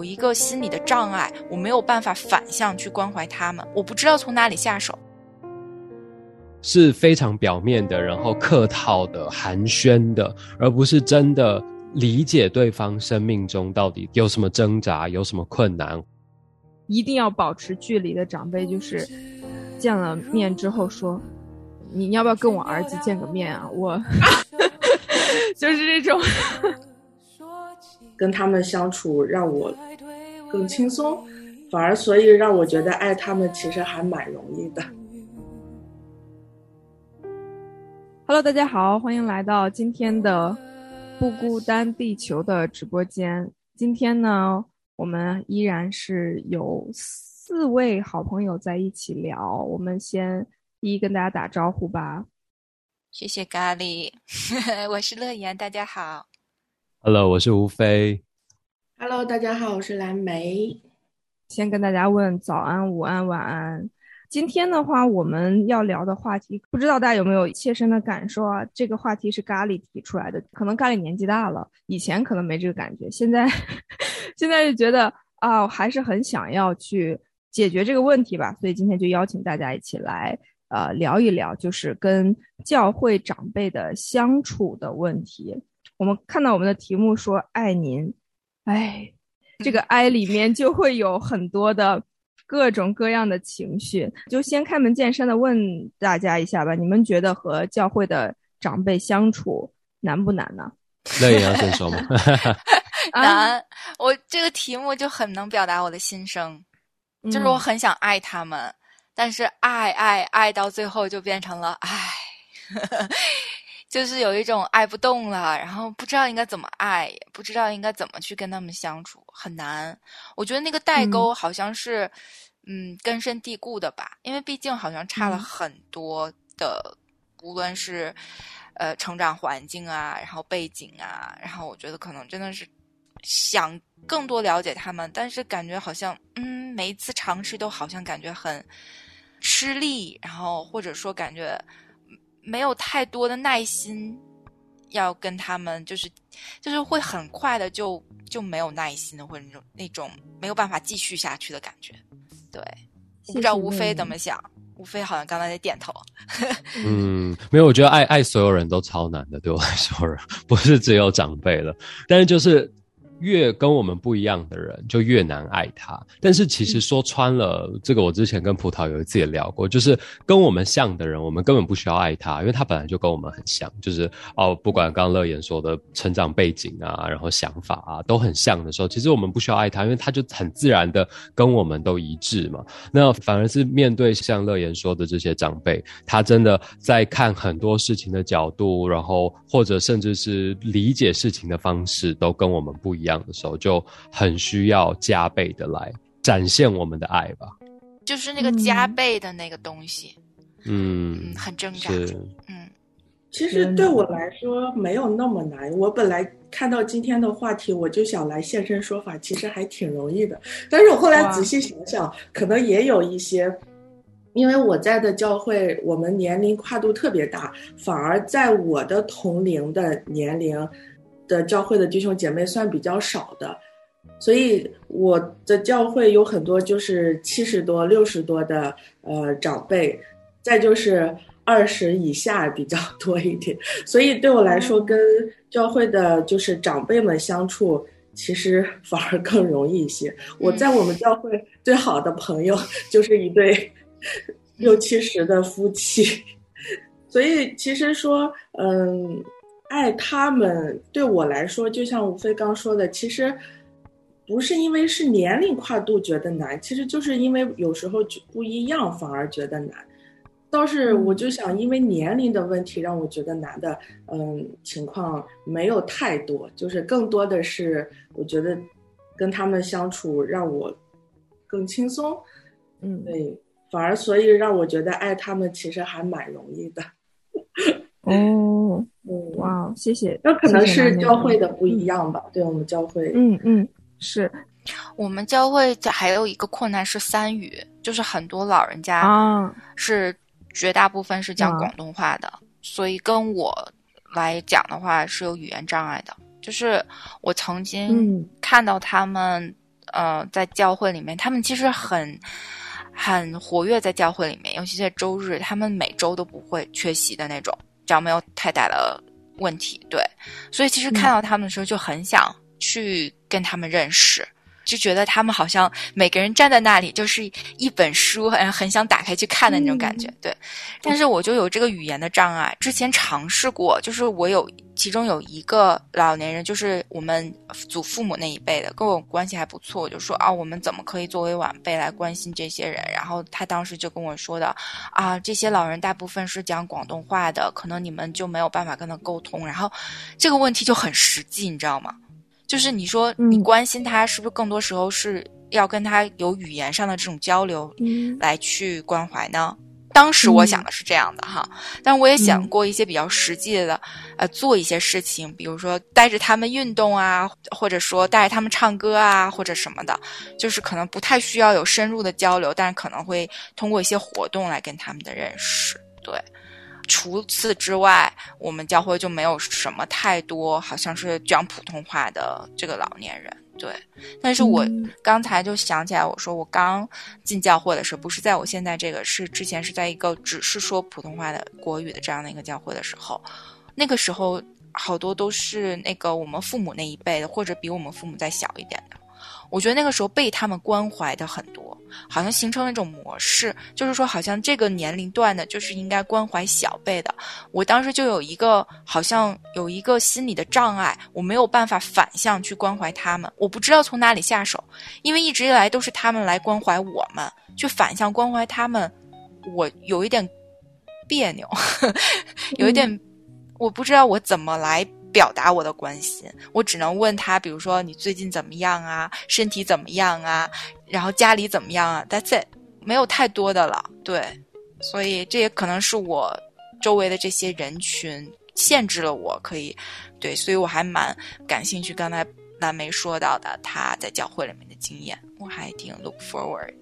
有一个心理的障碍，我没有办法反向去关怀他们，我不知道从哪里下手。是非常表面的，然后客套的、寒暄的，而不是真的理解对方生命中到底有什么挣扎、有什么困难。一定要保持距离的长辈，就是见了面之后说：“你要不要跟我儿子见个面啊？”我 就是这种，跟他们相处让我更轻松，反而所以让我觉得爱他们其实还蛮容易的。Hello，大家好，欢迎来到今天的不孤单地球的直播间。今天呢，我们依然是有四位好朋友在一起聊。我们先一一跟大家打招呼吧。谢谢咖喱，我是乐言，大家好。Hello，我是吴飞。Hello，大家好，我是蓝莓。先跟大家问早安、午安、晚安。今天的话，我们要聊的话题，不知道大家有没有切身的感受啊？这个话题是咖喱提出来的，可能咖喱年纪大了，以前可能没这个感觉，现在 现在就觉得啊，还是很想要去解决这个问题吧。所以今天就邀请大家一起来，呃，聊一聊，就是跟教会长辈的相处的问题。我们看到我们的题目说“爱您”，哎，这个“爱”里面就会有很多的。各种各样的情绪，就先开门见山的问大家一下吧。你们觉得和教会的长辈相处难不难呢？那也要先说吗？难。我这个题目就很能表达我的心声，就是我很想爱他们，但是爱爱爱到最后就变成了爱，就是有一种爱不动了，然后不知道应该怎么爱，不知道应该怎么去跟他们相处，很难。我觉得那个代沟好像是。嗯，根深蒂固的吧，因为毕竟好像差了很多的，无论是呃成长环境啊，然后背景啊，然后我觉得可能真的是想更多了解他们，但是感觉好像嗯每一次尝试都好像感觉很吃力，然后或者说感觉没有太多的耐心要跟他们，就是就是会很快的就就没有耐心的，或者那种那种没有办法继续下去的感觉。对，不知道吴飞怎么想。吴非好像刚才在点头。嗯，没有，我觉得爱爱所有人都超难的，对我来说，不是只有长辈了，但是就是。越跟我们不一样的人，就越难爱他。但是其实说穿了，这个我之前跟葡萄有一次也聊过，就是跟我们像的人，我们根本不需要爱他，因为他本来就跟我们很像。就是哦，不管刚刚乐言说的成长背景啊，然后想法啊，都很像的时候，其实我们不需要爱他，因为他就很自然的跟我们都一致嘛。那反而是面对像乐言说的这些长辈，他真的在看很多事情的角度，然后或者甚至是理解事情的方式，都跟我们不一样。样的时候就很需要加倍的来展现我们的爱吧，就是那个加倍的那个东西，嗯，很挣扎，嗯，其实对我来说没有那么难。我本来看到今天的话题，我就想来现身说法，其实还挺容易的。但是我后来仔细想想，可能也有一些，因为我在的教会，我们年龄跨度特别大，反而在我的同龄的年龄。的教会的弟兄姐妹算比较少的，所以我的教会有很多就是七十多、六十多的呃长辈，再就是二十以下比较多一点。所以对我来说，跟教会的就是长辈们相处，其实反而更容易一些。我在我们教会最好的朋友就是一对六七十的夫妻，所以其实说嗯。爱他们对我来说，就像吴飞刚说的，其实不是因为是年龄跨度觉得难，其实就是因为有时候就不一样，反而觉得难。倒是我就想，因为年龄的问题让我觉得难的，嗯，情况没有太多，就是更多的是我觉得跟他们相处让我更轻松，嗯，对，反而所以让我觉得爱他们其实还蛮容易的。哦，哇，谢谢。那可能是教会的不一样吧？对我们教会，嗯嗯，是我们教会还有一个困难是三语，就是很多老人家啊，是绝大部分是讲广东话的，所以跟我来讲的话是有语言障碍的。就是我曾经看到他们呃，在教会里面，他们其实很很活跃在教会里面，尤其在周日，他们每周都不会缺席的那种，只要没有太大的问题。对，所以其实看到他们的时候，就很想去跟他们认识。就觉得他们好像每个人站在那里就是一本书，很很想打开去看的那种感觉。对，但是我就有这个语言的障碍。之前尝试过，就是我有其中有一个老年人，就是我们祖父母那一辈的，跟我关系还不错。我就说啊，我们怎么可以作为晚辈来关心这些人？然后他当时就跟我说的啊，这些老人大部分是讲广东话的，可能你们就没有办法跟他沟通。然后这个问题就很实际，你知道吗？就是你说你关心他，是不是更多时候是要跟他有语言上的这种交流，来去关怀呢？当时我想的是这样的哈，但我也想过一些比较实际的，呃，做一些事情，比如说带着他们运动啊，或者说带着他们唱歌啊，或者什么的，就是可能不太需要有深入的交流，但是可能会通过一些活动来跟他们的认识，对。除此之外，我们教会就没有什么太多，好像是讲普通话的这个老年人。对，但是我刚才就想起来，我说我刚进教会的时候，不是在我现在这个，是之前是在一个只是说普通话的国语的这样的一个教会的时候，那个时候好多都是那个我们父母那一辈的，或者比我们父母再小一点的。我觉得那个时候被他们关怀的很多，好像形成了一种模式，就是说，好像这个年龄段的，就是应该关怀小辈的。我当时就有一个，好像有一个心理的障碍，我没有办法反向去关怀他们，我不知道从哪里下手，因为一直以来都是他们来关怀我们，去反向关怀他们，我有一点别扭，有一点，我不知道我怎么来。表达我的关心，我只能问他，比如说你最近怎么样啊，身体怎么样啊，然后家里怎么样啊？That's it，没有太多的了。对，所以这也可能是我周围的这些人群限制了我可以，对，所以我还蛮感兴趣。刚才蓝莓说到的他在教会里面的经验，我还挺 look forward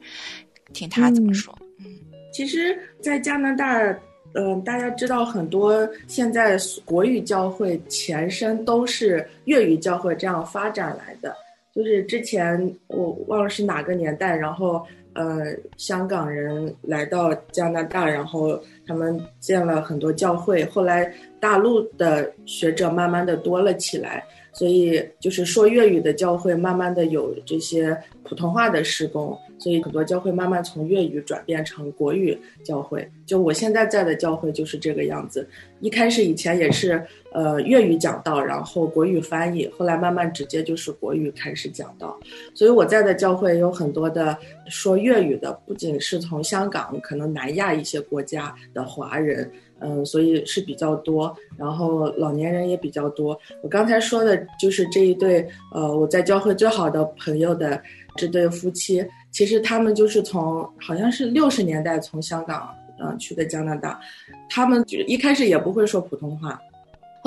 听他怎么说。嗯，其实，在加拿大。嗯，大家知道很多现在国语教会前身都是粤语教会这样发展来的。就是之前我忘了是哪个年代，然后呃，香港人来到加拿大，然后他们建了很多教会。后来大陆的学者慢慢的多了起来，所以就是说粤语的教会慢慢的有这些普通话的施工。所以很多教会慢慢从粤语转变成国语教会，就我现在在的教会就是这个样子。一开始以前也是呃粤语讲道，然后国语翻译，后来慢慢直接就是国语开始讲道。所以我在的教会有很多的说粤语的，不仅是从香港，可能南亚一些国家的华人，嗯，所以是比较多。然后老年人也比较多。我刚才说的就是这一对呃我在教会最好的朋友的这对夫妻。其实他们就是从好像是六十年代从香港嗯去的加拿大，他们就一开始也不会说普通话，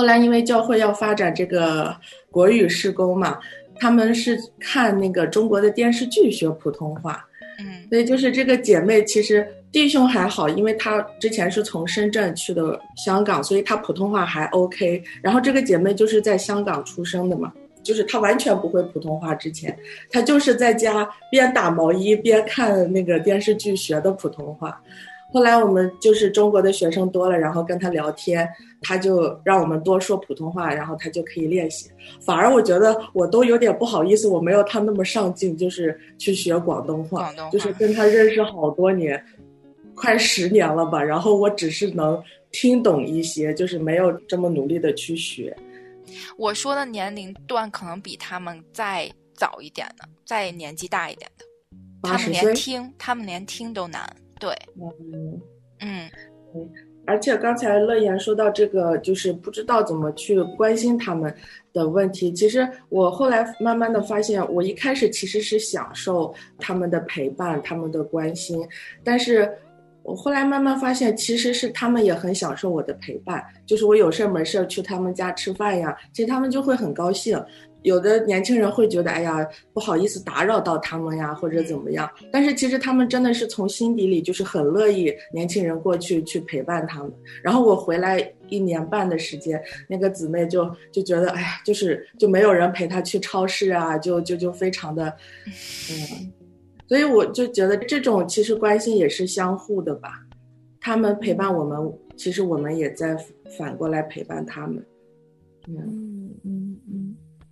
后来因为教会要发展这个国语施工嘛，他们是看那个中国的电视剧学普通话，嗯，所以就是这个姐妹其实弟兄还好，因为他之前是从深圳去的香港，所以他普通话还 OK，然后这个姐妹就是在香港出生的嘛。就是她完全不会普通话，之前她就是在家边打毛衣边看那个电视剧学的普通话。后来我们就是中国的学生多了，然后跟他聊天，他就让我们多说普通话，然后他就可以练习。反而我觉得我都有点不好意思，我没有他那么上进，就是去学广东话，就是跟他认识好多年，快十年了吧。然后我只是能听懂一些，就是没有这么努力的去学。我说的年龄段可能比他们再早一点的，再年纪大一点的，他们连听，他们连听都难。对，嗯嗯嗯。而且刚才乐言说到这个，就是不知道怎么去关心他们的问题。其实我后来慢慢的发现，我一开始其实是享受他们的陪伴，他们的关心，但是。我后来慢慢发现，其实是他们也很享受我的陪伴，就是我有事儿没事儿去他们家吃饭呀，其实他们就会很高兴。有的年轻人会觉得，哎呀，不好意思打扰到他们呀，或者怎么样。但是其实他们真的是从心底里就是很乐意年轻人过去去陪伴他们。然后我回来一年半的时间，那个姊妹就就觉得，哎呀，就是就没有人陪她去超市啊，就就就非常的，嗯，所以我就觉得这种其实关心也是相互的吧。他们陪伴我们，其实我们也在反过来陪伴他们。嗯。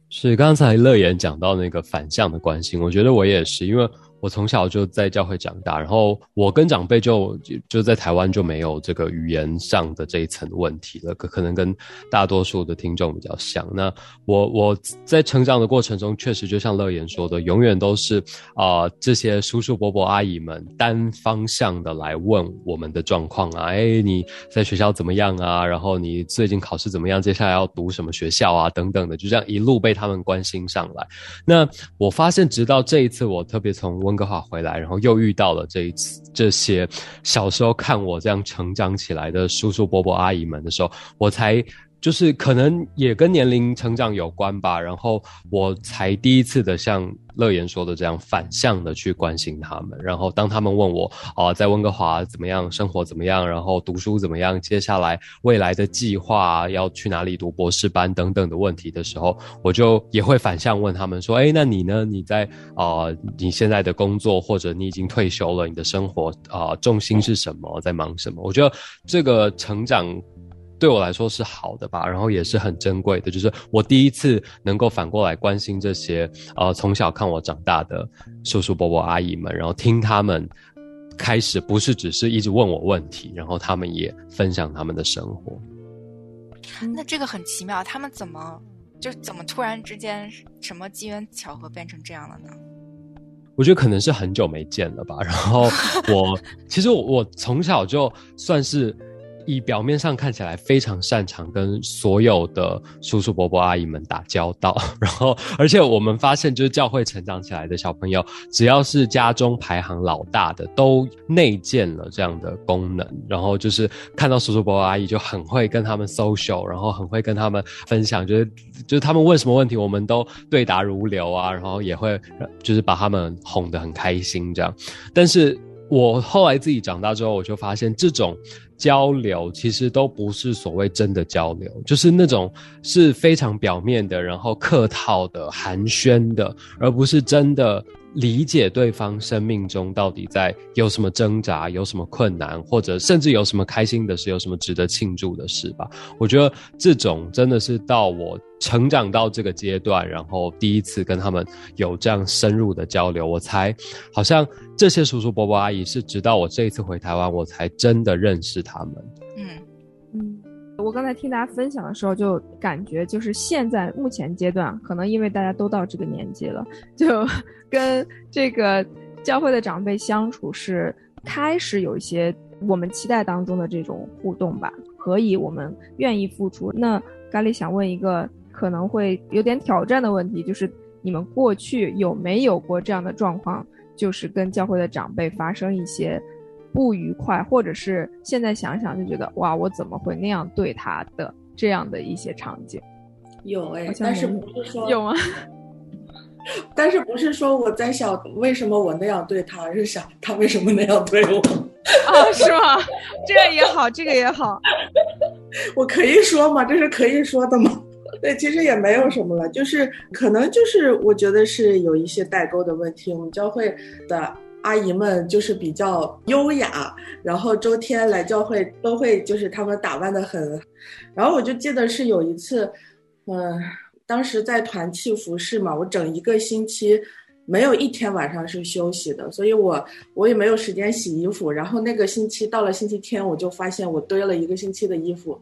是刚才乐言讲到那个反向的关心，我觉得我也是，因为。我从小就在教会长大，然后我跟长辈就就在台湾就没有这个语言上的这一层问题了，可可能跟大多数的听众比较像。那我我在成长的过程中，确实就像乐言说的，永远都是啊这些叔叔伯伯阿姨们单方向的来问我们的状况啊，哎你在学校怎么样啊？然后你最近考试怎么样？接下来要读什么学校啊？等等的，就这样一路被他们关心上来。那我发现，直到这一次，我特别从温哥华回来，然后又遇到了这一次这些小时候看我这样成长起来的叔叔伯伯阿姨们的时候，我才。就是可能也跟年龄成长有关吧，然后我才第一次的像乐言说的这样反向的去关心他们，然后当他们问我啊，在温哥华怎么样，生活怎么样，然后读书怎么样，接下来未来的计划要去哪里读博士班等等的问题的时候，我就也会反向问他们说，哎，那你呢？你在啊，你现在的工作或者你已经退休了，你的生活啊重心是什么，在忙什么？我觉得这个成长。对我来说是好的吧，然后也是很珍贵的，就是我第一次能够反过来关心这些呃从小看我长大的叔叔伯伯阿姨们，然后听他们开始不是只是一直问我问题，然后他们也分享他们的生活。那这个很奇妙，他们怎么就怎么突然之间什么机缘巧合变成这样了呢？我觉得可能是很久没见了吧，然后我 其实我我从小就算是。以表面上看起来非常擅长跟所有的叔叔伯伯阿姨们打交道，然后而且我们发现，就是教会成长起来的小朋友，只要是家中排行老大的，都内建了这样的功能。然后就是看到叔叔伯伯阿姨就很会跟他们 social，然后很会跟他们分享，就是就是他们问什么问题，我们都对答如流啊，然后也会就是把他们哄得很开心这样。但是我后来自己长大之后，我就发现这种。交流其实都不是所谓真的交流，就是那种是非常表面的，然后客套的、寒暄的，而不是真的理解对方生命中到底在有什么挣扎、有什么困难，或者甚至有什么开心的事、有什么值得庆祝的事吧。我觉得这种真的是到我。成长到这个阶段，然后第一次跟他们有这样深入的交流，我才好像这些叔叔伯伯阿姨是直到我这一次回台湾，我才真的认识他们。嗯，我刚才听大家分享的时候，就感觉就是现在目前阶段，可能因为大家都到这个年纪了，就 跟这个教会的长辈相处是开始有一些我们期待当中的这种互动吧，可以我们愿意付出。那咖喱想问一个。可能会有点挑战的问题，就是你们过去有没有过这样的状况，就是跟教会的长辈发生一些不愉快，或者是现在想想就觉得哇，我怎么会那样对他的这样的一些场景？有哎，但是不是说有吗？但是不是说我在想为什么我那样对他，而是想他为什么那样对我？啊，是吗？这个也好，这个也好，我可以说吗？这是可以说的吗？对，其实也没有什么了，就是可能就是我觉得是有一些代沟的问题。我们教会的阿姨们就是比较优雅，然后周天来教会都会就是他们打扮的很，然后我就记得是有一次，嗯，当时在团契服饰嘛，我整一个星期没有一天晚上是休息的，所以我我也没有时间洗衣服。然后那个星期到了星期天，我就发现我堆了一个星期的衣服，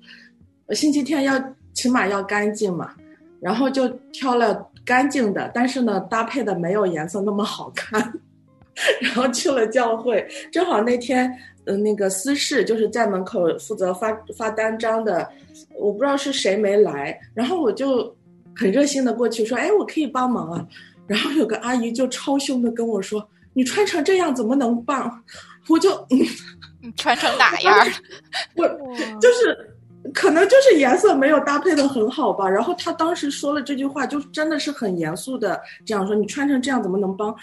星期天要。起码要干净嘛，然后就挑了干净的，但是呢，搭配的没有颜色那么好看，然后去了教会，正好那天，嗯，那个司事就是在门口负责发发单张的，我不知道是谁没来，然后我就很热心的过去说，哎，我可以帮忙啊，然后有个阿姨就超凶的跟我说，你穿成这样怎么能帮？我就，嗯穿成哪样？我就是。可能就是颜色没有搭配的很好吧。然后他当时说了这句话，就真的是很严肃的这样说：“你穿成这样怎么能帮？”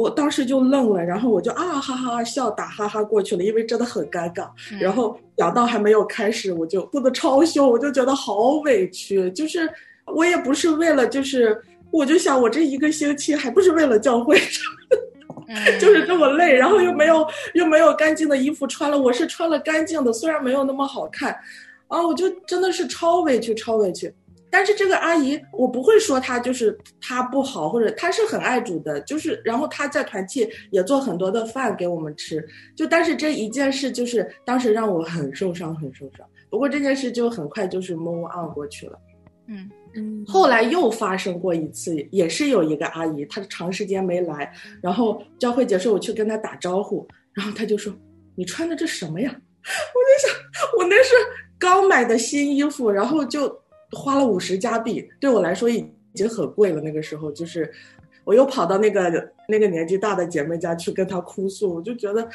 我当时就愣了，然后我就啊哈哈笑打哈哈过去了，因为真的很尴尬。然后讲到还没有开始，我就哭得超凶，我就觉得好委屈。就是我也不是为了，就是我就想我这一个星期还不是为了教会，就是这么累，然后又没有又没有干净的衣服穿了，我是穿了干净的，虽然没有那么好看，啊，我就真的是超委屈，超委屈。但是这个阿姨，我不会说她就是她不好，或者她是很爱煮的，就是然后她在团契也做很多的饭给我们吃，就但是这一件事就是当时让我很受伤，很受伤。不过这件事就很快就是 move on 过去了。嗯嗯。后来又发生过一次，也是有一个阿姨，她长时间没来，然后教会结束我去跟她打招呼，然后她就说：“你穿的这什么呀？” 我就想，我那是刚买的新衣服，然后就。花了五十加币，对我来说已经很贵了。那个时候，就是我又跑到那个那个年纪大的姐妹家去跟她哭诉，我就觉得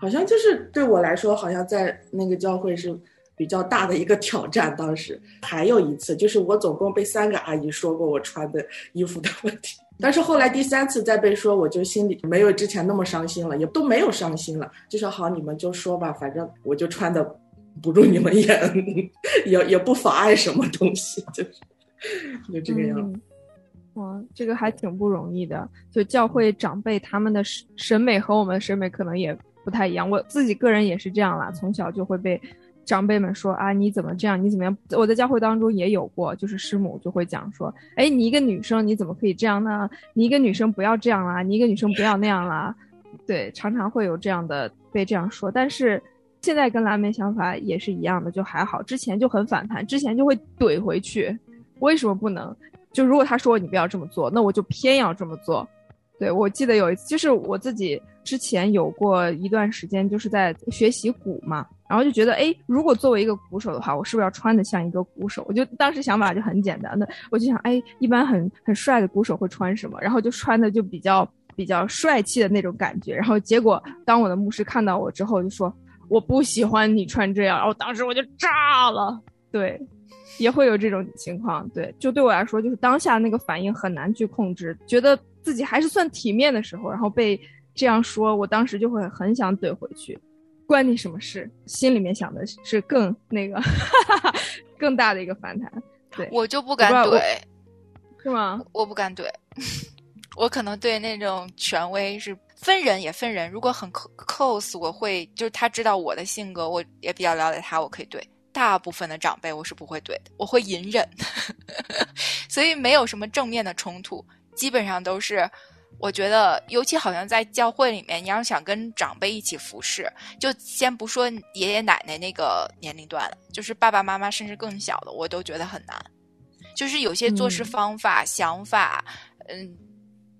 好像就是对我来说，好像在那个教会是比较大的一个挑战。当时还有一次，就是我总共被三个阿姨说过我穿的衣服的问题，但是后来第三次再被说，我就心里没有之前那么伤心了，也都没有伤心了，就说好，你们就说吧，反正我就穿的。不住你们眼，也 也不妨碍什么东西，就是就这个样子。哇，这个还挺不容易的。就教会长辈他们的审审美和我们的审美可能也不太一样。我自己个人也是这样啦，从小就会被长辈们说啊，你怎么这样？你怎么样？我在教会当中也有过，就是师母就会讲说，哎，你一个女生你怎么可以这样呢？你一个女生不要这样啦，你一个女生不要那样啦。对，常常会有这样的被这样说，但是。现在跟蓝莓想法也是一样的，就还好。之前就很反弹，之前就会怼回去，为什么不能？就如果他说你不要这么做，那我就偏要这么做。对我记得有一次，就是我自己之前有过一段时间，就是在学习鼓嘛，然后就觉得，哎，如果作为一个鼓手的话，我是不是要穿的像一个鼓手？我就当时想法就很简单的，我就想，哎，一般很很帅的鼓手会穿什么？然后就穿的就比较比较帅气的那种感觉。然后结果当我的牧师看到我之后，就说。我不喜欢你穿这样，然后当时我就炸了。对，也会有这种情况。对，就对我来说，就是当下那个反应很难去控制，觉得自己还是算体面的时候，然后被这样说，我当时就会很想怼回去，关你什么事？心里面想的是更那个 更大的一个反弹。对我就不敢怼，是吗？我不敢怼，我可能对那种权威是。分人也分人，如果很 close，我会就是他知道我的性格，我也比较了解他，我可以怼。大部分的长辈我是不会怼的，我会隐忍，所以没有什么正面的冲突，基本上都是我觉得，尤其好像在教会里面，你要想跟长辈一起服侍，就先不说爷爷奶奶那个年龄段了，就是爸爸妈妈甚至更小的，我都觉得很难。就是有些做事方法、想法，嗯，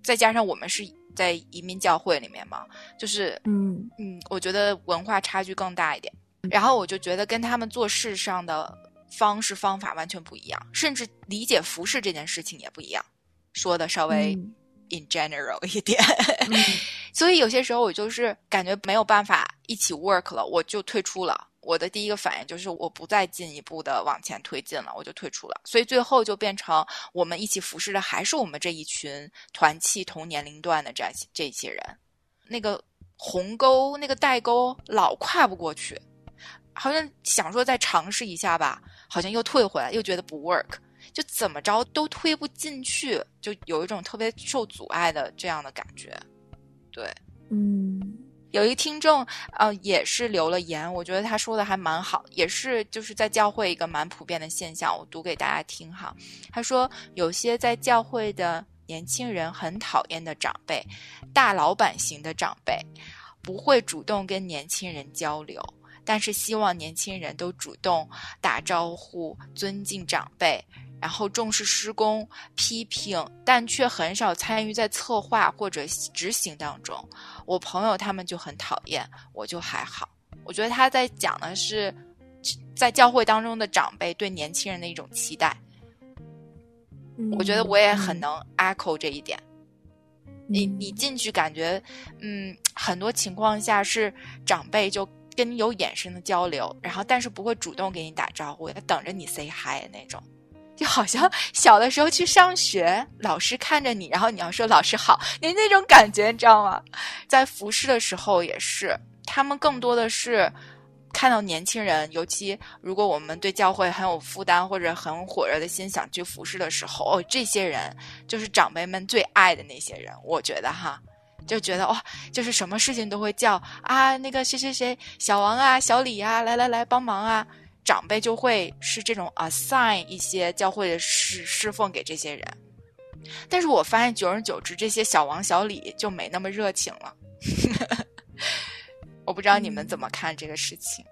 再加上我们是。在移民教会里面嘛，就是嗯嗯，我觉得文化差距更大一点。然后我就觉得跟他们做事上的方式方法完全不一样，甚至理解服饰这件事情也不一样。说的稍微 in general 一点，所以有些时候我就是感觉没有办法一起 work 了，我就退出了。我的第一个反应就是我不再进一步的往前推进了，我就退出了。所以最后就变成我们一起服侍的还是我们这一群团契同年龄段的这这些人，那个鸿沟那个代沟老跨不过去，好像想说再尝试一下吧，好像又退回来，又觉得不 work，就怎么着都推不进去，就有一种特别受阻碍的这样的感觉。对，嗯。有一听众，呃，也是留了言，我觉得他说的还蛮好，也是就是在教会一个蛮普遍的现象，我读给大家听哈。他说，有些在教会的年轻人很讨厌的长辈，大老板型的长辈，不会主动跟年轻人交流，但是希望年轻人都主动打招呼，尊敬长辈。然后重视施工批评，但却很少参与在策划或者执行当中。我朋友他们就很讨厌，我就还好。我觉得他在讲的是，在教会当中的长辈对年轻人的一种期待。我觉得我也很能 echo 这一点。你你进去感觉，嗯，很多情况下是长辈就。跟你有眼神的交流，然后但是不会主动给你打招呼，他等着你 say hi 那种，就好像小的时候去上学，老师看着你，然后你要说老师好，你那种感觉你知道吗？在服饰的时候也是，他们更多的是。看到年轻人，尤其如果我们对教会很有负担或者很火热的心想去服侍的时候，哦，这些人就是长辈们最爱的那些人。我觉得哈，就觉得哇，就是什么事情都会叫啊，那个谁谁谁，小王啊，小李啊，来来来帮忙啊。长辈就会是这种 assign 一些教会的侍侍奉给这些人。但是我发现，久而久之，这些小王小李就没那么热情了。我不知道你们怎么看这个事情。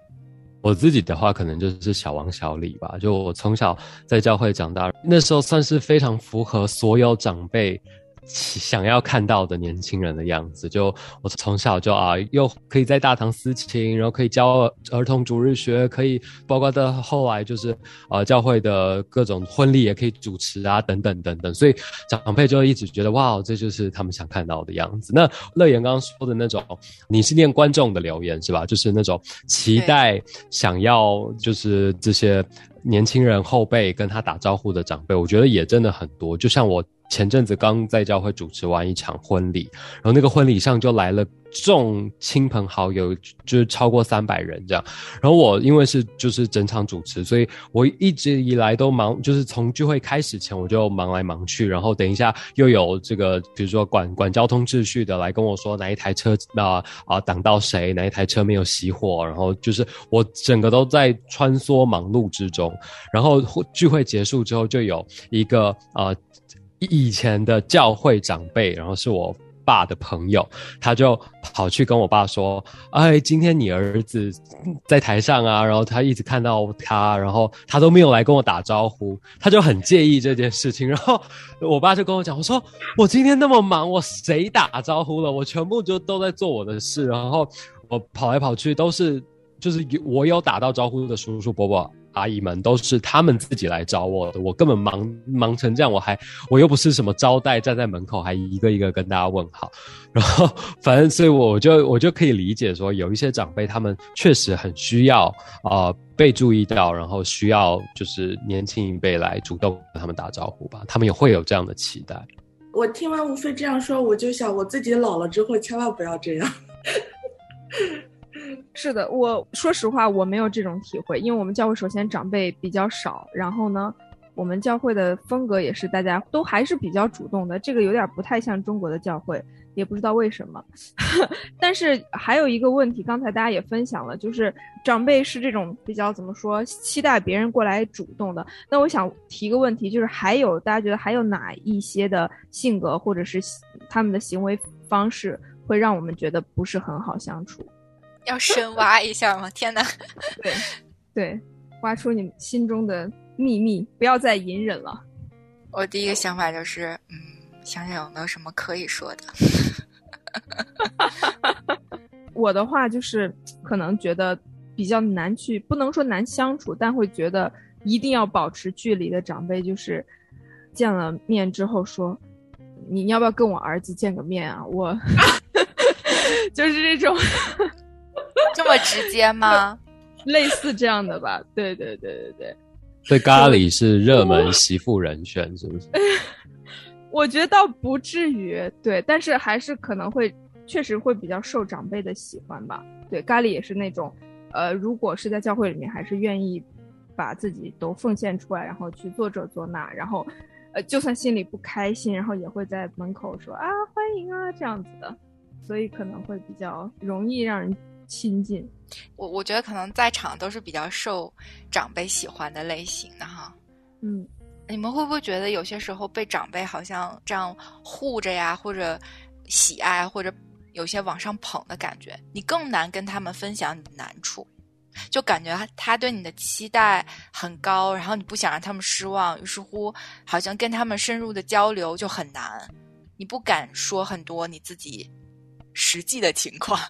我自己的话，可能就是小王小李吧。就我从小在教会长大，那时候算是非常符合所有长辈。想要看到的年轻人的样子，就我从小就啊，又可以在大堂司琴，然后可以教儿童主日学，可以包括到后来就是呃教会的各种婚礼也可以主持啊，等等等等，所以长辈就一直觉得哇，这就是他们想看到的样子。那乐言刚刚说的那种，你是念观众的留言是吧？就是那种期待想要就是这些年轻人后辈跟他打招呼的长辈，我觉得也真的很多，就像我。前阵子刚在教会主持完一场婚礼，然后那个婚礼上就来了众亲朋好友，就是超过三百人这样。然后我因为是就是整场主持，所以我一直以来都忙，就是从聚会开始前我就忙来忙去。然后等一下又有这个，比如说管管交通秩序的来跟我说哪一台车啊啊挡到谁，哪一台车没有熄火。然后就是我整个都在穿梭忙碌之中。然后聚会结束之后，就有一个啊。以前的教会长辈，然后是我爸的朋友，他就跑去跟我爸说：“哎，今天你儿子在台上啊，然后他一直看到他，然后他都没有来跟我打招呼，他就很介意这件事情。”然后我爸就跟我讲：“我说我今天那么忙，我谁打招呼了？我全部就都在做我的事，然后我跑来跑去都是，就是我有打到招呼的叔叔伯伯。”阿姨们都是他们自己来找我的，我根本忙忙成这样，我还我又不是什么招待，站在门口还一个一个跟大家问好，然后反正所以我就我就可以理解说，有一些长辈他们确实很需要啊被注意到，然后需要就是年轻一辈来主动跟他们打招呼吧，他们也会有这样的期待。我听完吴飞这样说，我就想我自己老了之后千万不要这样。是的，我说实话，我没有这种体会，因为我们教会首先长辈比较少，然后呢，我们教会的风格也是大家都还是比较主动的，这个有点不太像中国的教会，也不知道为什么。但是还有一个问题，刚才大家也分享了，就是长辈是这种比较怎么说，期待别人过来主动的。那我想提个问题，就是还有大家觉得还有哪一些的性格或者是他们的行为方式会让我们觉得不是很好相处？要深挖一下吗？天哪！对，对，挖出你心中的秘密，不要再隐忍了。我第一个想法就是，嗯，想想有没有什么可以说的。我的话就是，可能觉得比较难去，不能说难相处，但会觉得一定要保持距离的长辈，就是见了面之后说：“你要不要跟我儿子见个面啊？”我 就是这种。这么直接吗？类似这样的吧。对对对对对。所以咖喱是热门媳妇人选，是不是？我觉得倒不至于，对，但是还是可能会，确实会比较受长辈的喜欢吧。对，咖喱也是那种，呃，如果是在教会里面，还是愿意把自己都奉献出来，然后去做这做那，然后，呃，就算心里不开心，然后也会在门口说啊欢迎啊这样子的，所以可能会比较容易让人。亲近，我我觉得可能在场都是比较受长辈喜欢的类型的哈。嗯，你们会不会觉得有些时候被长辈好像这样护着呀，或者喜爱，或者有些往上捧的感觉，你更难跟他们分享你的难处，就感觉他对你的期待很高，然后你不想让他们失望，于是乎好像跟他们深入的交流就很难，你不敢说很多你自己实际的情况。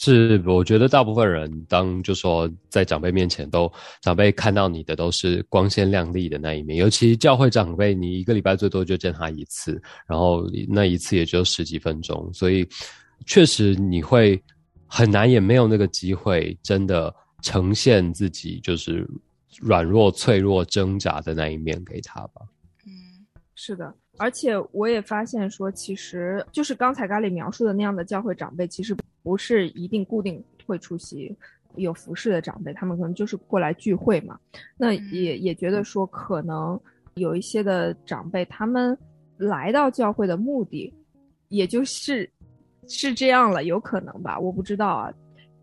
是，我觉得大部分人当就说在长辈面前都长辈看到你的都是光鲜亮丽的那一面，尤其教会长辈，你一个礼拜最多就见他一次，然后那一次也就十几分钟，所以确实你会很难也没有那个机会真的呈现自己就是软弱、脆弱、挣扎的那一面给他吧。嗯，是的。而且我也发现说，其实就是刚才咖喱描述的那样的教会长辈，其实不是一定固定会出席有服饰的长辈，他们可能就是过来聚会嘛。那也也觉得说，可能有一些的长辈，他们来到教会的目的，也就是是这样了，有可能吧？我不知道啊。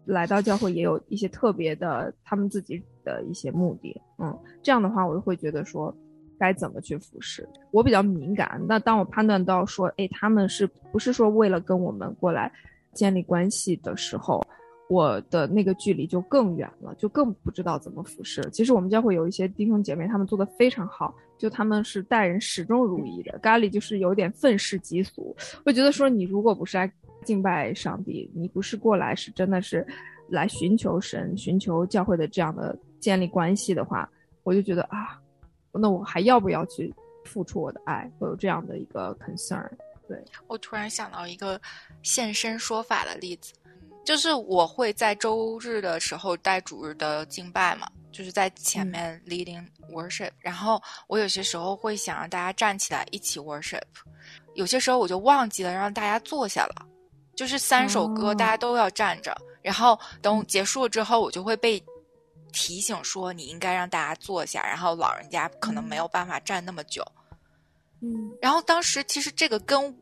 来到教会也有一些特别的他们自己的一些目的，嗯，这样的话，我就会觉得说。该怎么去服侍？我比较敏感。那当我判断到说，哎，他们是不是说为了跟我们过来建立关系的时候，我的那个距离就更远了，就更不知道怎么服侍。其实我们教会有一些弟兄姐妹，他们做的非常好，就他们是待人始终如一的。咖喱就是有点愤世嫉俗。我觉得说，你如果不是来敬拜上帝，你不是过来是真的是来寻求神、寻求教会的这样的建立关系的话，我就觉得啊。那我还要不要去付出我的爱？会有这样的一个 concern。对我突然想到一个现身说法的例子，就是我会在周日的时候带主日的敬拜嘛，就是在前面 leading worship。然后我有些时候会想让大家站起来一起 worship，有些时候我就忘记了让大家坐下了，就是三首歌大家都要站着，然后等结束了之后，我就会被。提醒说你应该让大家坐下，然后老人家可能没有办法站那么久。嗯，然后当时其实这个跟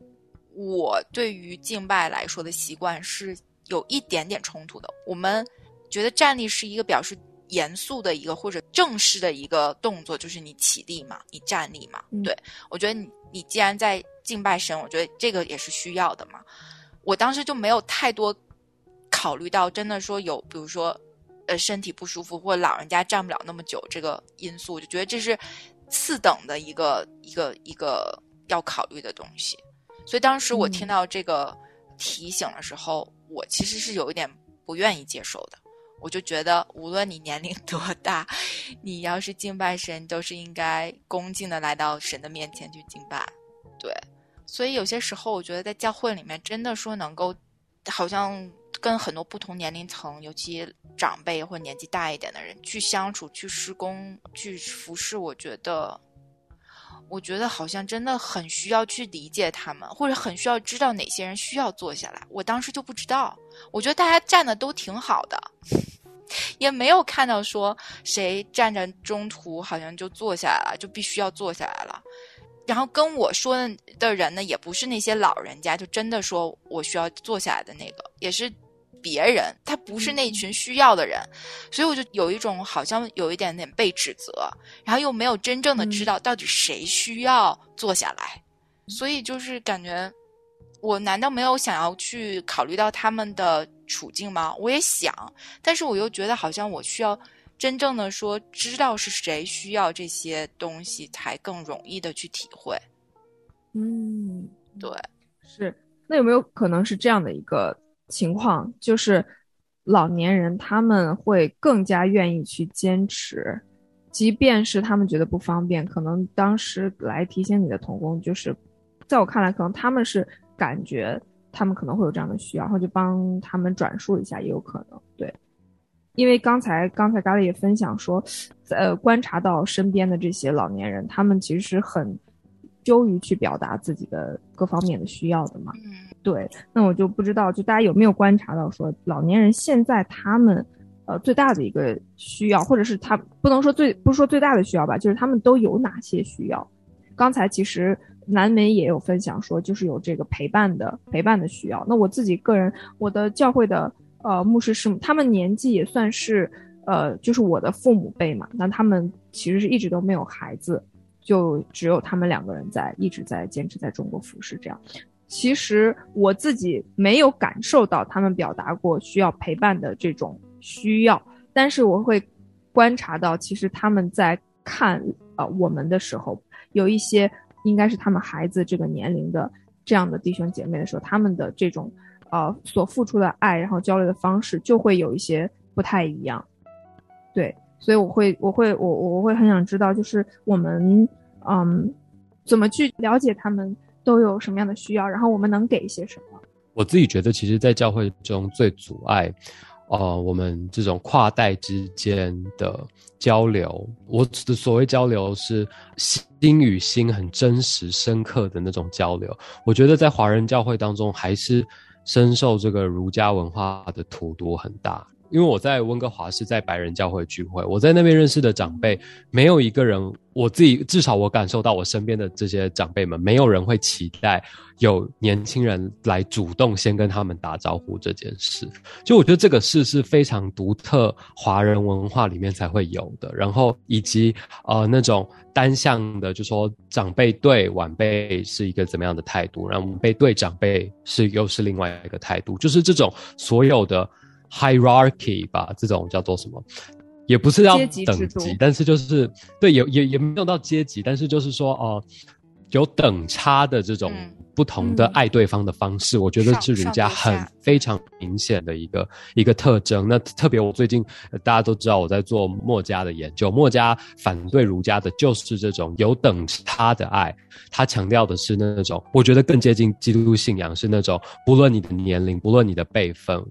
我对于敬拜来说的习惯是有一点点冲突的。我们觉得站立是一个表示严肃的一个或者正式的一个动作，就是你起立嘛，你站立嘛。对，我觉得你你既然在敬拜神，我觉得这个也是需要的嘛。我当时就没有太多考虑到，真的说有，比如说。呃，身体不舒服或老人家站不了那么久，这个因素就觉得这是次等的一个一个一个要考虑的东西。所以当时我听到这个提醒的时候，我其实是有一点不愿意接受的。我就觉得，无论你年龄多大，你要是敬拜神，都是应该恭敬的来到神的面前去敬拜。对，所以有些时候，我觉得在教会里面，真的说能够，好像。跟很多不同年龄层，尤其长辈或年纪大一点的人去相处、去施工、去服侍，我觉得，我觉得好像真的很需要去理解他们，或者很需要知道哪些人需要坐下来。我当时就不知道，我觉得大家站的都挺好的，也没有看到说谁站着中途好像就坐下来了，就必须要坐下来了。然后跟我说的人呢，也不是那些老人家，就真的说我需要坐下来的那个，也是。别人他不是那群需要的人，所以我就有一种好像有一点点被指责，然后又没有真正的知道到底谁需要坐下来，所以就是感觉我难道没有想要去考虑到他们的处境吗？我也想，但是我又觉得好像我需要真正的说知道是谁需要这些东西，才更容易的去体会。嗯，对，是那有没有可能是这样的一个？情况就是，老年人他们会更加愿意去坚持，即便是他们觉得不方便，可能当时来提醒你的童工，就是在我看来，可能他们是感觉他们可能会有这样的需要，然后就帮他们转述一下，也有可能对。因为刚才刚才咖喱也分享说，呃，观察到身边的这些老年人，他们其实很羞于去表达自己的各方面的需要的嘛。嗯对，那我就不知道，就大家有没有观察到，说老年人现在他们，呃，最大的一个需要，或者是他不能说最，不是说最大的需要吧，就是他们都有哪些需要？刚才其实南美也有分享说，就是有这个陪伴的陪伴的需要。那我自己个人，我的教会的呃牧师师母，他们年纪也算是呃，就是我的父母辈嘛，那他们其实是一直都没有孩子，就只有他们两个人在一直在坚持在中国服侍这样。其实我自己没有感受到他们表达过需要陪伴的这种需要，但是我会观察到，其实他们在看呃我们的时候，有一些应该是他们孩子这个年龄的这样的弟兄姐妹的时候，他们的这种呃所付出的爱，然后交流的方式就会有一些不太一样。对，所以我会我会我我会很想知道，就是我们嗯怎么去了解他们。都有什么样的需要，然后我们能给一些什么？我自己觉得，其实，在教会中最阻碍，呃，我们这种跨代之间的交流，我的所谓交流是心与心很真实、深刻的那种交流。我觉得在华人教会当中，还是深受这个儒家文化的荼毒很大。因为我在温哥华是在白人教会聚会，我在那边认识的长辈，没有一个人，我自己至少我感受到我身边的这些长辈们，没有人会期待有年轻人来主动先跟他们打招呼这件事。就我觉得这个事是非常独特华人文化里面才会有的，然后以及呃那种单向的，就说长辈对晚辈是一个怎么样的态度，然后晚辈对长辈是又是另外一个态度，就是这种所有的。Hierarchy 吧，这种叫做什么？也不是要等级，但是就是对，也也也没有到阶级，但是就是说哦，有等差的这种不同的爱对方的方式，我觉得是儒家很非常明显的一个一个特征。那特别我最近大家都知道我在做墨家的研究，墨家反对儒家的就是这种有等差的爱，他强调的是那种我觉得更接近基督信仰，是那种不论你的年龄，不论你的辈分。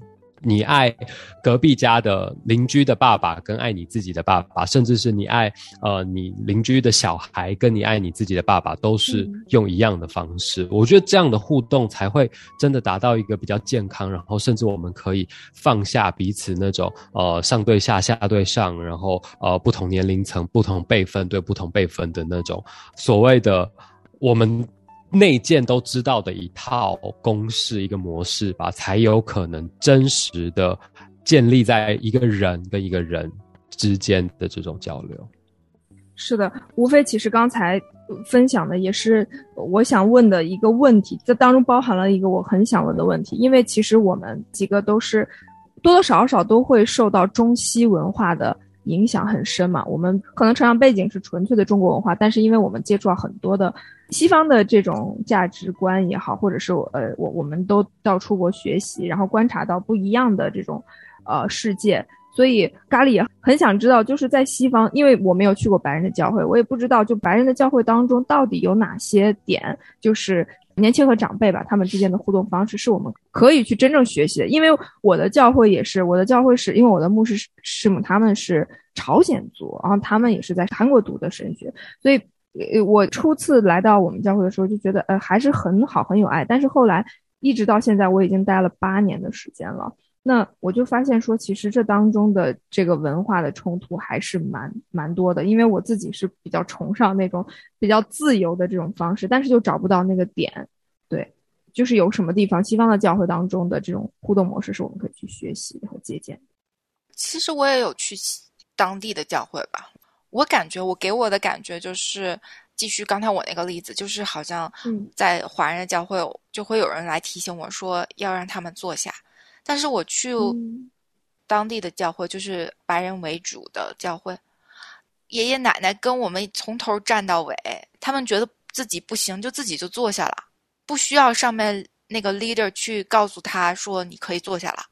你爱隔壁家的邻居的爸爸，跟爱你自己的爸爸，甚至是你爱呃你邻居的小孩，跟你爱你自己的爸爸，都是用一样的方式。我觉得这样的互动才会真的达到一个比较健康，然后甚至我们可以放下彼此那种呃上对下下对上，然后呃不同年龄层、不同辈分对不同辈分的那种所谓的我们。内建都知道的一套公式、一个模式吧，才有可能真实的建立在一个人跟一个人之间的这种交流。是的，无非其实刚才分享的也是我想问的一个问题，这当中包含了一个我很想问的问题，因为其实我们几个都是多多少少都会受到中西文化的影响很深嘛。我们可能成长背景是纯粹的中国文化，但是因为我们接触了很多的。西方的这种价值观也好，或者是我呃，我我们都到出国学习，然后观察到不一样的这种呃世界，所以咖喱也很想知道，就是在西方，因为我没有去过白人的教会，我也不知道就白人的教会当中到底有哪些点，就是年轻和长辈吧，他们之间的互动方式是我们可以去真正学习的。因为我的教会也是，我的教会是因为我的牧师师母他们是朝鲜族，然后他们也是在韩国读的神学，所以。我初次来到我们教会的时候，就觉得呃还是很好，很有爱。但是后来一直到现在，我已经待了八年的时间了。那我就发现说，其实这当中的这个文化的冲突还是蛮蛮多的。因为我自己是比较崇尚那种比较自由的这种方式，但是就找不到那个点。对，就是有什么地方西方的教会当中的这种互动模式是我们可以去学习和借鉴。其实我也有去当地的教会吧。我感觉，我给我的感觉就是，继续刚才我那个例子，就是好像在华人教会就会有人来提醒我说要让他们坐下，但是我去当地的教会，就是白人为主的教会，爷爷奶奶跟我们从头站到尾，他们觉得自己不行，就自己就坐下了，不需要上面那个 leader 去告诉他说你可以坐下了，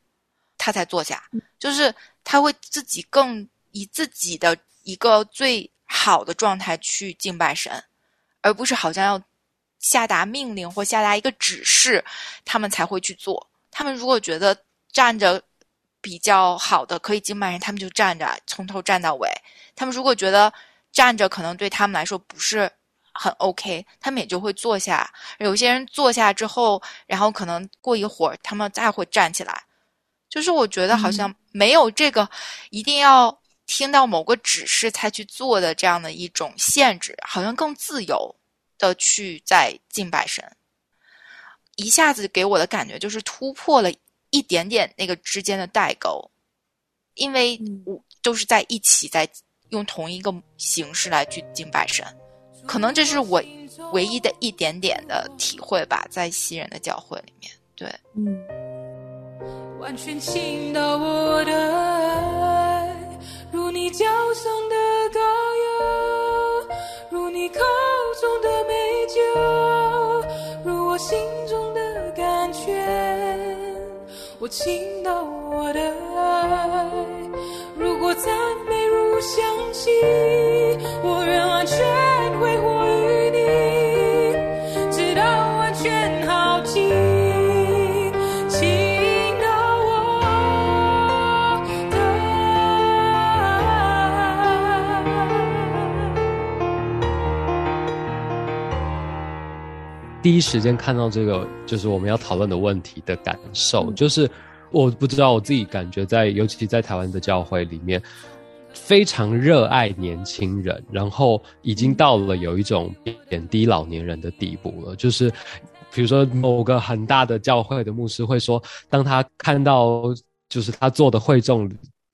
他才坐下，就是他会自己更以自己的。一个最好的状态去敬拜神，而不是好像要下达命令或下达一个指示，他们才会去做。他们如果觉得站着比较好的可以敬拜神，他们就站着，从头站到尾。他们如果觉得站着可能对他们来说不是很 OK，他们也就会坐下。有些人坐下之后，然后可能过一会儿他们再会站起来。就是我觉得好像没有这个一定要。听到某个指示才去做的这样的一种限制，好像更自由的去在敬拜神，一下子给我的感觉就是突破了一点点那个之间的代沟，因为我都是在一起在用同一个形式来去敬拜神，可能这是我唯一的一点点的体会吧，在西人的教会里面，对，嗯，完全倾倒我的。如你脚上的膏药，如你口中的美酒，如我心中的感觉，我倾倒我的爱。如果赞美如香气，第一时间看到这个就是我们要讨论的问题的感受，就是我不知道我自己感觉在，尤其在台湾的教会里面，非常热爱年轻人，然后已经到了有一种贬低老年人的地步了。就是比如说某个很大的教会的牧师会说，当他看到就是他做的会众。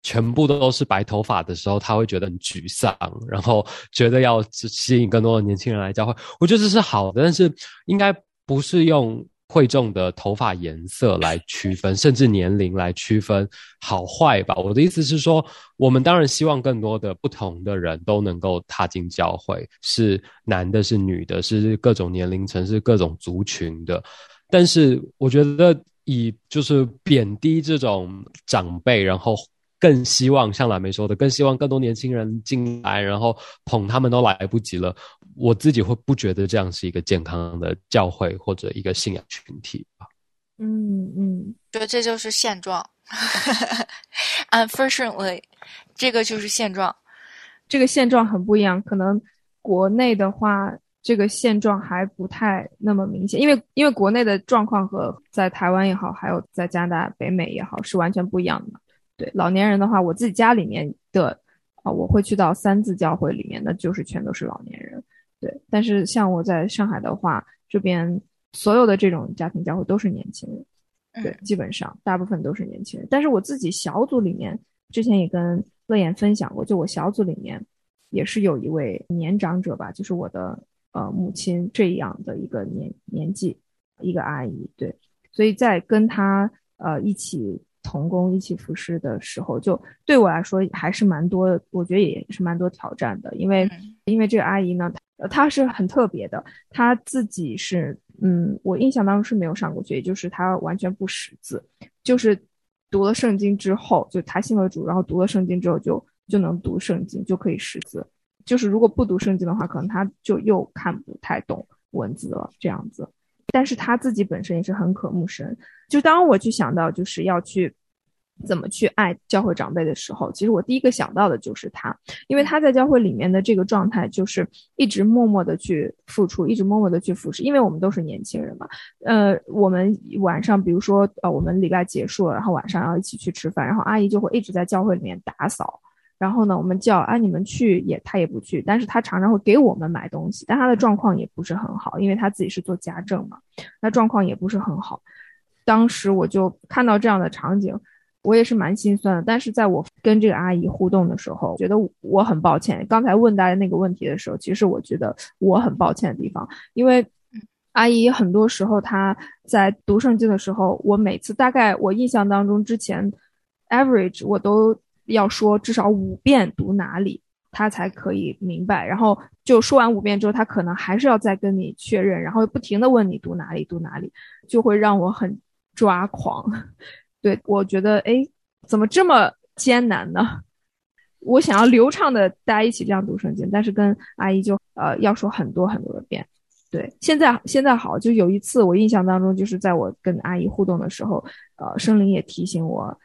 全部都是白头发的时候，他会觉得很沮丧，然后觉得要吸引更多的年轻人来教会。我觉得这是好的，但是应该不是用会众的头发颜色来区分，甚至年龄来区分好坏吧。我的意思是说，我们当然希望更多的不同的人都能够踏进教会，是男的，是女的，是各种年龄层，是各种族群的。但是我觉得以就是贬低这种长辈，然后。更希望像蓝莓说的，更希望更多年轻人进来，然后捧他们都来不及了。我自己会不觉得这样是一个健康的教会或者一个信仰群体吧？嗯嗯，觉得这就是现状。Unfortunately，这个就是现状。这个现状很不一样。可能国内的话，这个现状还不太那么明显，因为因为国内的状况和在台湾也好，还有在加拿大、北美也好，是完全不一样的。对老年人的话，我自己家里面的啊，我会去到三字教会里面，的就是全都是老年人。对，但是像我在上海的话，这边所有的这种家庭教会都是年轻人。对，基本上大部分都是年轻人。但是我自己小组里面，之前也跟乐言分享过，就我小组里面也是有一位年长者吧，就是我的呃母亲这样的一个年年纪一个阿姨。对，所以在跟她呃一起。同工一起服侍的时候，就对我来说还是蛮多，我觉得也是蛮多挑战的。因为，因为这个阿姨呢，她是很特别的，她自己是，嗯，我印象当中是没有上过学，也就是她完全不识字，就是读了圣经之后，就她信了主，然后读了圣经之后就就能读圣经，就可以识字。就是如果不读圣经的话，可能她就又看不太懂文字了，这样子。但是他自己本身也是很渴慕神。就当我去想到就是要去怎么去爱教会长辈的时候，其实我第一个想到的就是他，因为他在教会里面的这个状态就是一直默默的去付出，一直默默的去服侍。因为我们都是年轻人嘛，呃，我们晚上比如说呃，我们礼拜结束了，然后晚上要一起去吃饭，然后阿姨就会一直在教会里面打扫。然后呢，我们叫啊，你们去也，他也不去，但是他常常会给我们买东西，但他的状况也不是很好，因为他自己是做家政嘛，那状况也不是很好。当时我就看到这样的场景，我也是蛮心酸的。但是在我跟这个阿姨互动的时候，觉得我很抱歉。刚才问大家那个问题的时候，其实我觉得我很抱歉的地方，因为阿姨很多时候她在读圣经的时候，我每次大概我印象当中之前 average 我都。要说至少五遍读哪里，他才可以明白。然后就说完五遍之后，他可能还是要再跟你确认，然后不停的问你读哪里，读哪里，就会让我很抓狂。对我觉得，哎，怎么这么艰难呢？我想要流畅的大家一起这样读圣经，但是跟阿姨就呃要说很多很多的遍。对，现在现在好，就有一次我印象当中，就是在我跟阿姨互动的时候，呃，圣灵也提醒我，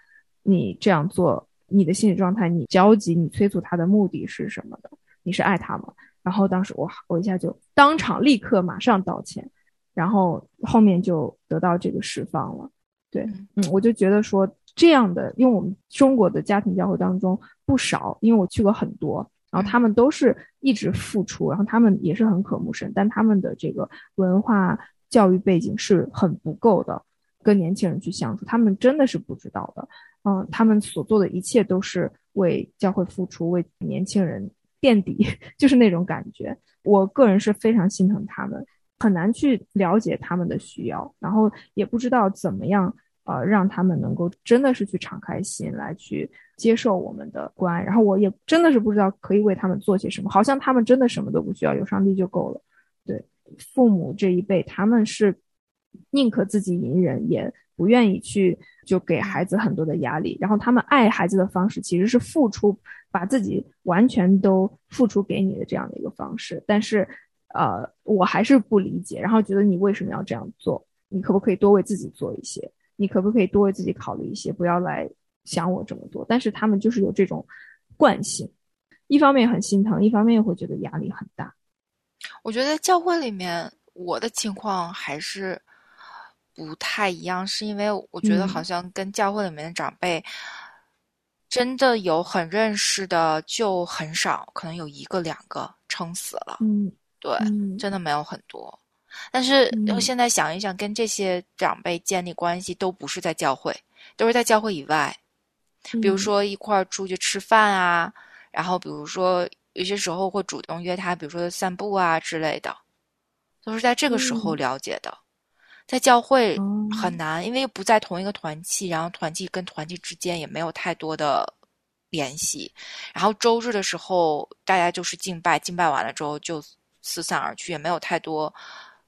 你这样做。你的心理状态，你焦急，你催促他的目的是什么的？你是爱他吗？然后当时我我一下就当场立刻马上道歉，然后后面就得到这个释放了。对，嗯，我就觉得说这样的，因为我们中国的家庭教会当中不少，因为我去过很多，然后他们都是一直付出，然后他们也是很渴慕神，但他们的这个文化教育背景是很不够的，跟年轻人去相处，他们真的是不知道的。嗯，他们所做的一切都是为教会付出，为年轻人垫底，就是那种感觉。我个人是非常心疼他们，很难去了解他们的需要，然后也不知道怎么样呃让他们能够真的是去敞开心来去接受我们的关爱。然后我也真的是不知道可以为他们做些什么，好像他们真的什么都不需要，有上帝就够了。对，父母这一辈他们是宁可自己隐忍也。不愿意去就给孩子很多的压力，然后他们爱孩子的方式其实是付出，把自己完全都付出给你的这样的一个方式。但是，呃，我还是不理解，然后觉得你为什么要这样做？你可不可以多为自己做一些？你可不可以多为自己考虑一些？不要来想我这么多。但是他们就是有这种惯性，一方面很心疼，一方面又会觉得压力很大。我觉得教会里面。我的情况还是不太一样，是因为我觉得好像跟教会里面的长辈真的有很认识的就很少，可能有一个两个撑死了。嗯，对，真的没有很多。但是我现在想一想，跟这些长辈建立关系都不是在教会，都是在教会以外，比如说一块儿出去吃饭啊，然后比如说有些时候会主动约他，比如说散步啊之类的，都是在这个时候了解的。在教会很难，因为不在同一个团契，然后团契跟团契之间也没有太多的联系，然后周日的时候大家就是敬拜，敬拜完了之后就四散而去，也没有太多。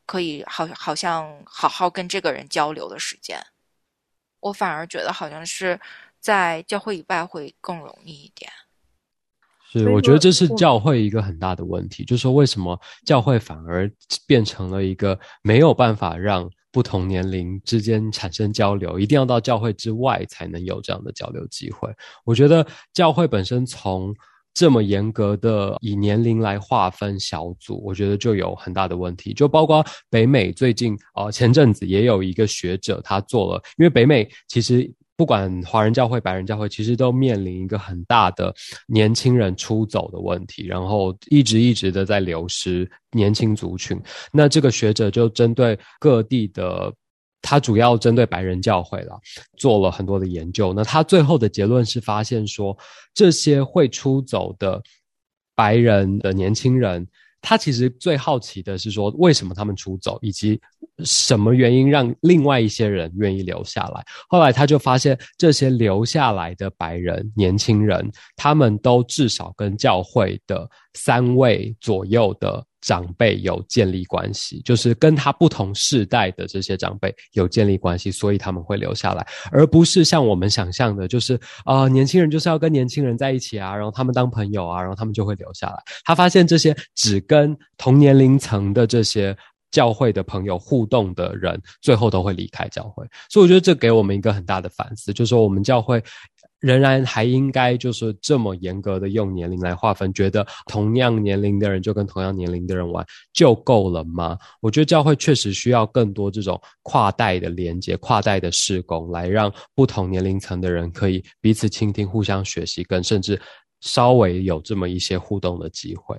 可以好，好像好好跟这个人交流的时间，我反而觉得好像是在教会以外会更容易一点。是，我觉得这是教会一个很大的问题，就是说为什么教会反而变成了一个没有办法让不同年龄之间产生交流，一定要到教会之外才能有这样的交流机会。我觉得教会本身从这么严格的以年龄来划分小组，我觉得就有很大的问题。就包括北美最近呃前阵子也有一个学者他做了，因为北美其实不管华人教会、白人教会，其实都面临一个很大的年轻人出走的问题，然后一直一直的在流失年轻族群。那这个学者就针对各地的。他主要针对白人教会了，做了很多的研究。那他最后的结论是发现说，这些会出走的白人的年轻人，他其实最好奇的是说，为什么他们出走，以及什么原因让另外一些人愿意留下来。后来他就发现，这些留下来的白人年轻人，他们都至少跟教会的三位左右的。长辈有建立关系，就是跟他不同世代的这些长辈有建立关系，所以他们会留下来，而不是像我们想象的，就是啊，年轻人就是要跟年轻人在一起啊，然后他们当朋友啊，然后他们就会留下来。他发现这些只跟同年龄层的这些教会的朋友互动的人，最后都会离开教会。所以我觉得这给我们一个很大的反思，就是说我们教会。仍然还应该就是这么严格的用年龄来划分，觉得同样年龄的人就跟同样年龄的人玩就够了吗？我觉得教会确实需要更多这种跨代的连接、跨代的施工，来让不同年龄层的人可以彼此倾听、互相学习，跟甚至稍微有这么一些互动的机会。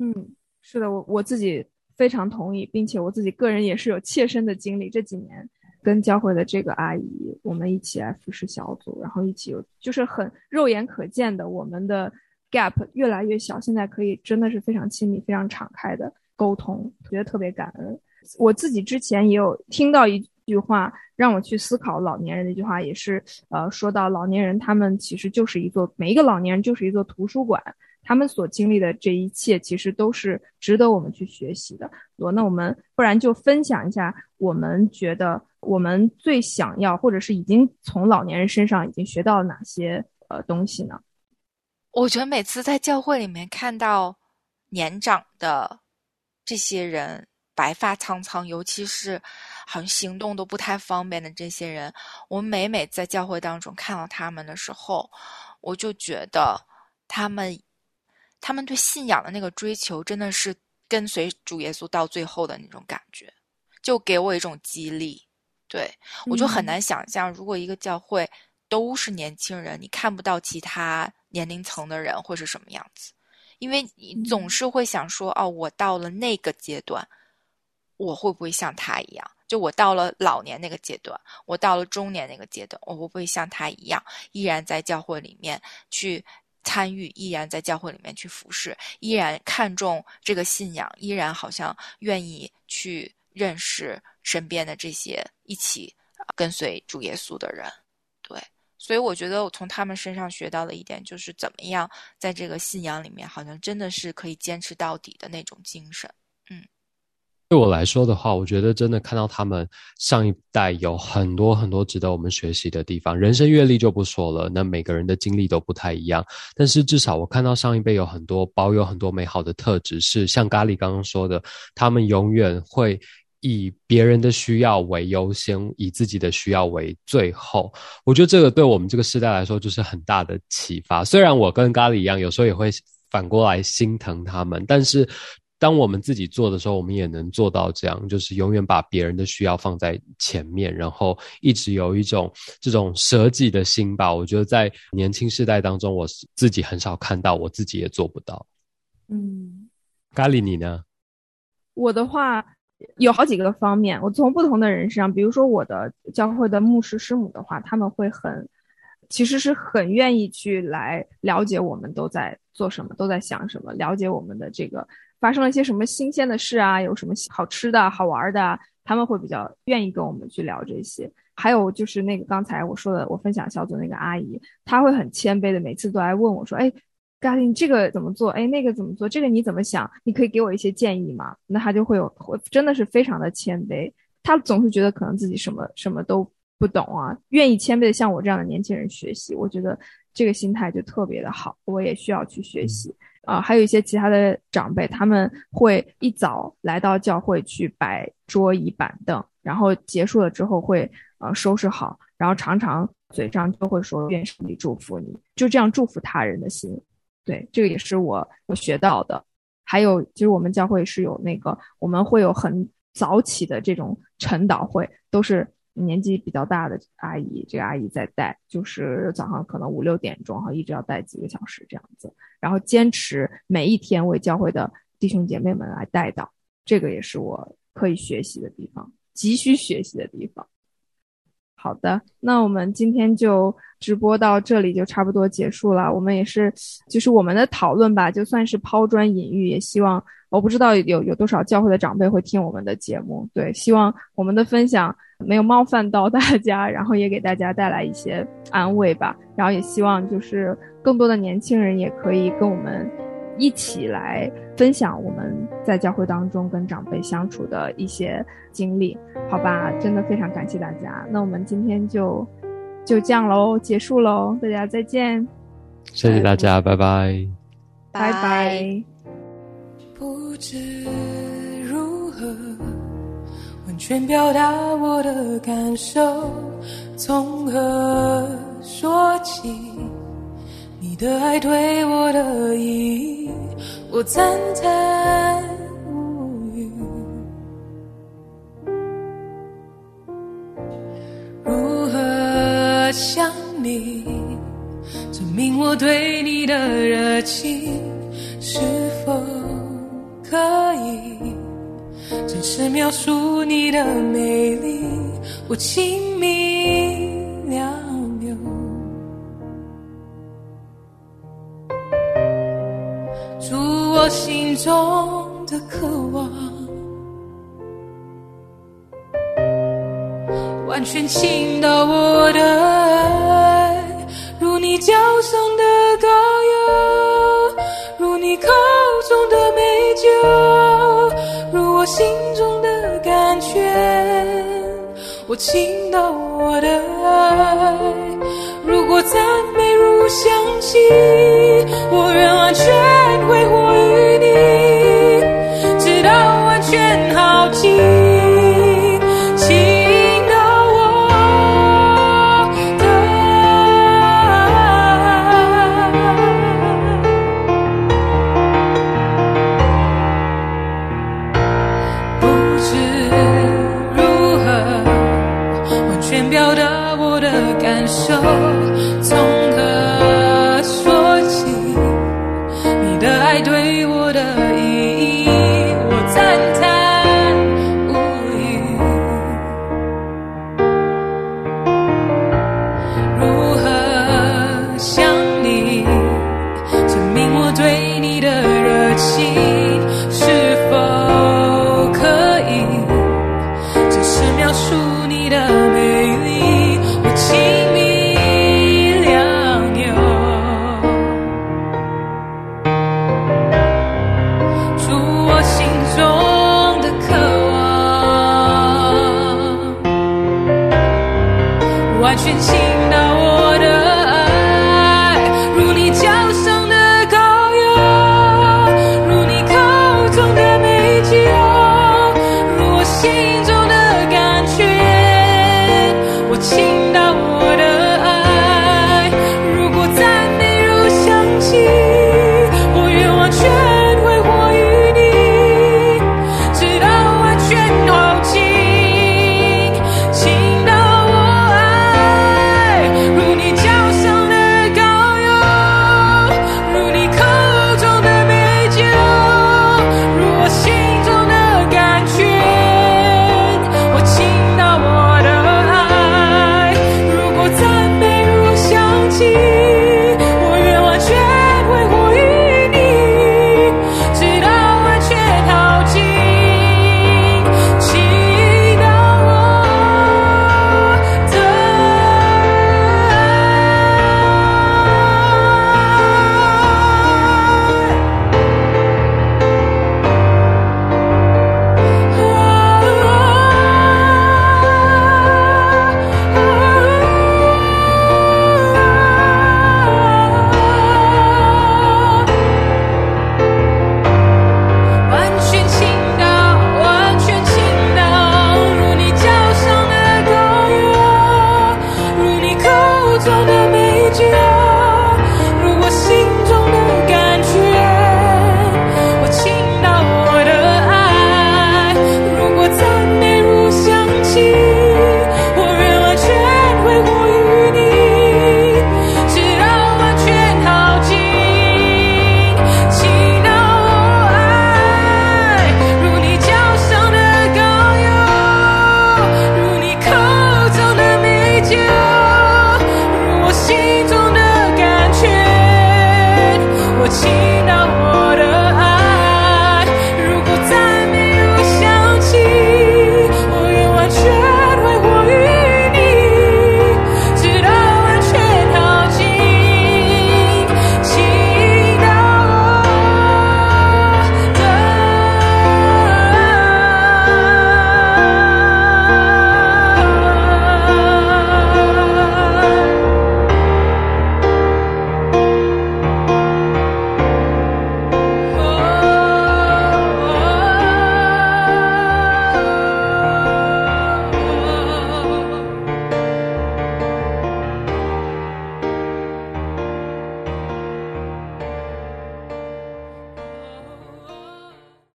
嗯，是的，我我自己非常同意，并且我自己个人也是有切身的经历，这几年。跟教会的这个阿姨，我们一起来服侍小组，然后一起有就是很肉眼可见的，我们的 gap 越来越小，现在可以真的是非常亲密、非常敞开的沟通，觉得特别感恩。我自己之前也有听到一句话，让我去思考老年人的一句话，也是呃说到老年人，他们其实就是一座每一个老年人就是一座图书馆。他们所经历的这一切，其实都是值得我们去学习的。那我们不然就分享一下，我们觉得我们最想要，或者是已经从老年人身上已经学到了哪些呃东西呢？我觉得每次在教会里面看到年长的这些人，白发苍苍，尤其是好像行动都不太方便的这些人，我每每在教会当中看到他们的时候，我就觉得他们。他们对信仰的那个追求，真的是跟随主耶稣到最后的那种感觉，就给我一种激励。对我就很难想象，如果一个教会都是年轻人，你看不到其他年龄层的人会是什么样子，因为你总是会想说：哦，我到了那个阶段，我会不会像他一样？就我到了老年那个阶段，我到了中年那个阶段，我会不会像他一样，依然在教会里面去？参与依然在教会里面去服侍，依然看重这个信仰，依然好像愿意去认识身边的这些一起跟随主耶稣的人。对，所以我觉得我从他们身上学到的一点就是怎么样在这个信仰里面，好像真的是可以坚持到底的那种精神。对我来说的话，我觉得真的看到他们上一代有很多很多值得我们学习的地方。人生阅历就不说了，那每个人的经历都不太一样。但是至少我看到上一辈有很多保有很多美好的特质，是像咖喱刚刚说的，他们永远会以别人的需要为优先，以自己的需要为最后。我觉得这个对我们这个时代来说就是很大的启发。虽然我跟咖喱一样，有时候也会反过来心疼他们，但是。当我们自己做的时候，我们也能做到这样，就是永远把别人的需要放在前面，然后一直有一种这种舍己的心吧。我觉得在年轻世代当中，我自己很少看到，我自己也做不到。嗯，咖喱你呢？我的话有好几个方面，我从不同的人身上，比如说我的教会的牧师师母的话，他们会很，其实是很愿意去来了解我们都在做什么，都在想什么，了解我们的这个发生了一些什么新鲜的事啊，有什么好吃的好玩的，他们会比较愿意跟我们去聊这些。还有就是那个刚才我说的，我分享小组那个阿姨，她会很谦卑的，每次都来问我说，哎。咖喱，你这个怎么做？哎，那个怎么做？这个你怎么想？你可以给我一些建议吗？那她就会有，真的是非常的谦卑。她总是觉得可能自己什么什么都不懂啊，愿意谦卑的向我这样的年轻人学习。我觉得这个心态就特别的好，我也需要去学习啊。还有一些其他的长辈，他们会一早来到教会去摆桌椅板凳，然后结束了之后会呃收拾好，然后常常嘴上就会说愿上帝祝福你，就这样祝福他人的心。对，这个也是我我学到的。还有，其实我们教会是有那个，我们会有很早起的这种晨祷会，都是年纪比较大的阿姨，这个阿姨在带，就是早上可能五六点钟哈，一直要带几个小时这样子，然后坚持每一天为教会的弟兄姐妹们来带到，这个也是我可以学习的地方，急需学习的地方。好的，那我们今天就直播到这里就差不多结束了。我们也是，就是我们的讨论吧，就算是抛砖引玉。也希望我不知道有有多少教会的长辈会听我们的节目。对，希望我们的分享没有冒犯到大家，然后也给大家带来一些安慰吧。然后也希望就是更多的年轻人也可以跟我们。一起来分享我们在教会当中跟长辈相处的一些经历，好吧？真的非常感谢大家。那我们今天就就这样喽，结束喽，大家再见。谢谢大家，拜拜，拜拜。不知全表达我的感受，从何说起？你的爱对我的意义，我赞叹无语。如何想你，证明我对你的热情？是否可以真实描述你的美丽？我亲密了。我心中的渴望，完全倾倒我的听到我的爱。如果赞美如响起，我愿完全挥霍